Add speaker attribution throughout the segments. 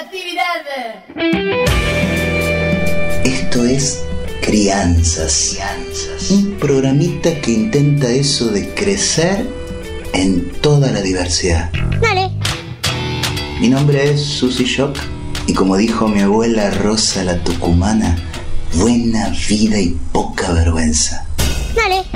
Speaker 1: actividad.
Speaker 2: Esto es Crianzas. Un programita que intenta eso de crecer en toda la diversidad.
Speaker 3: Dale.
Speaker 2: Mi nombre es Susy Shock y como dijo mi abuela Rosa la Tucumana, buena vida y poca vergüenza.
Speaker 3: Dale.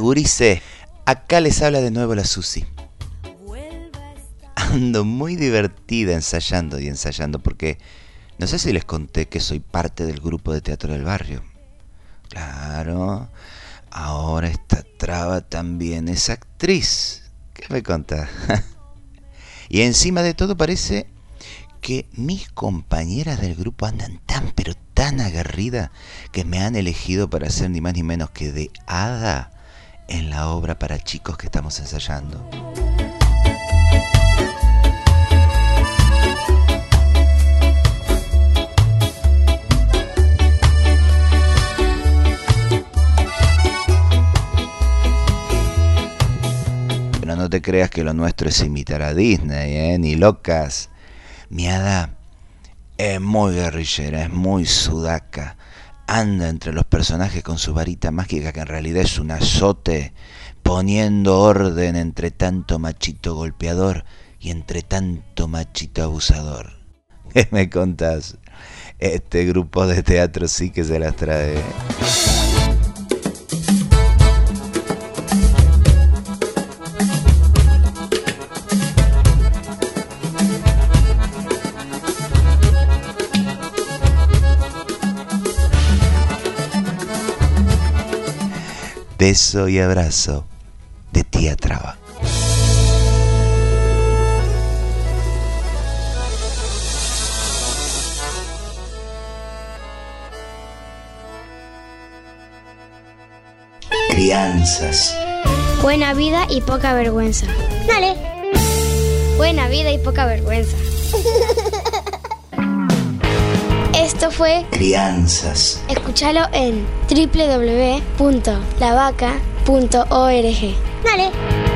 Speaker 2: Gurice. Acá les habla de nuevo la Susi. Ando muy divertida ensayando y ensayando porque no sé si les conté que soy parte del grupo de teatro del barrio. Claro, ahora esta traba también es actriz. ¿Qué me contás? y encima de todo parece que mis compañeras del grupo andan tan pero tan agarridas que me han elegido para ser ni más ni menos que de hada en la obra para chicos que estamos ensayando. Pero no te creas que lo nuestro es imitar a Disney, ¿eh? ni locas. Mi hada es muy guerrillera, es muy sudaca anda entre los personajes con su varita mágica que en realidad es un azote, poniendo orden entre tanto machito golpeador y entre tanto machito abusador. ¿Qué me contás? Este grupo de teatro sí que se las trae. Beso y abrazo de tía Traba. Crianzas.
Speaker 3: Buena vida y poca vergüenza. Dale. Buena vida y poca vergüenza. Esto fue
Speaker 2: Crianzas.
Speaker 3: Escúchalo en www.lavaca.org. Dale.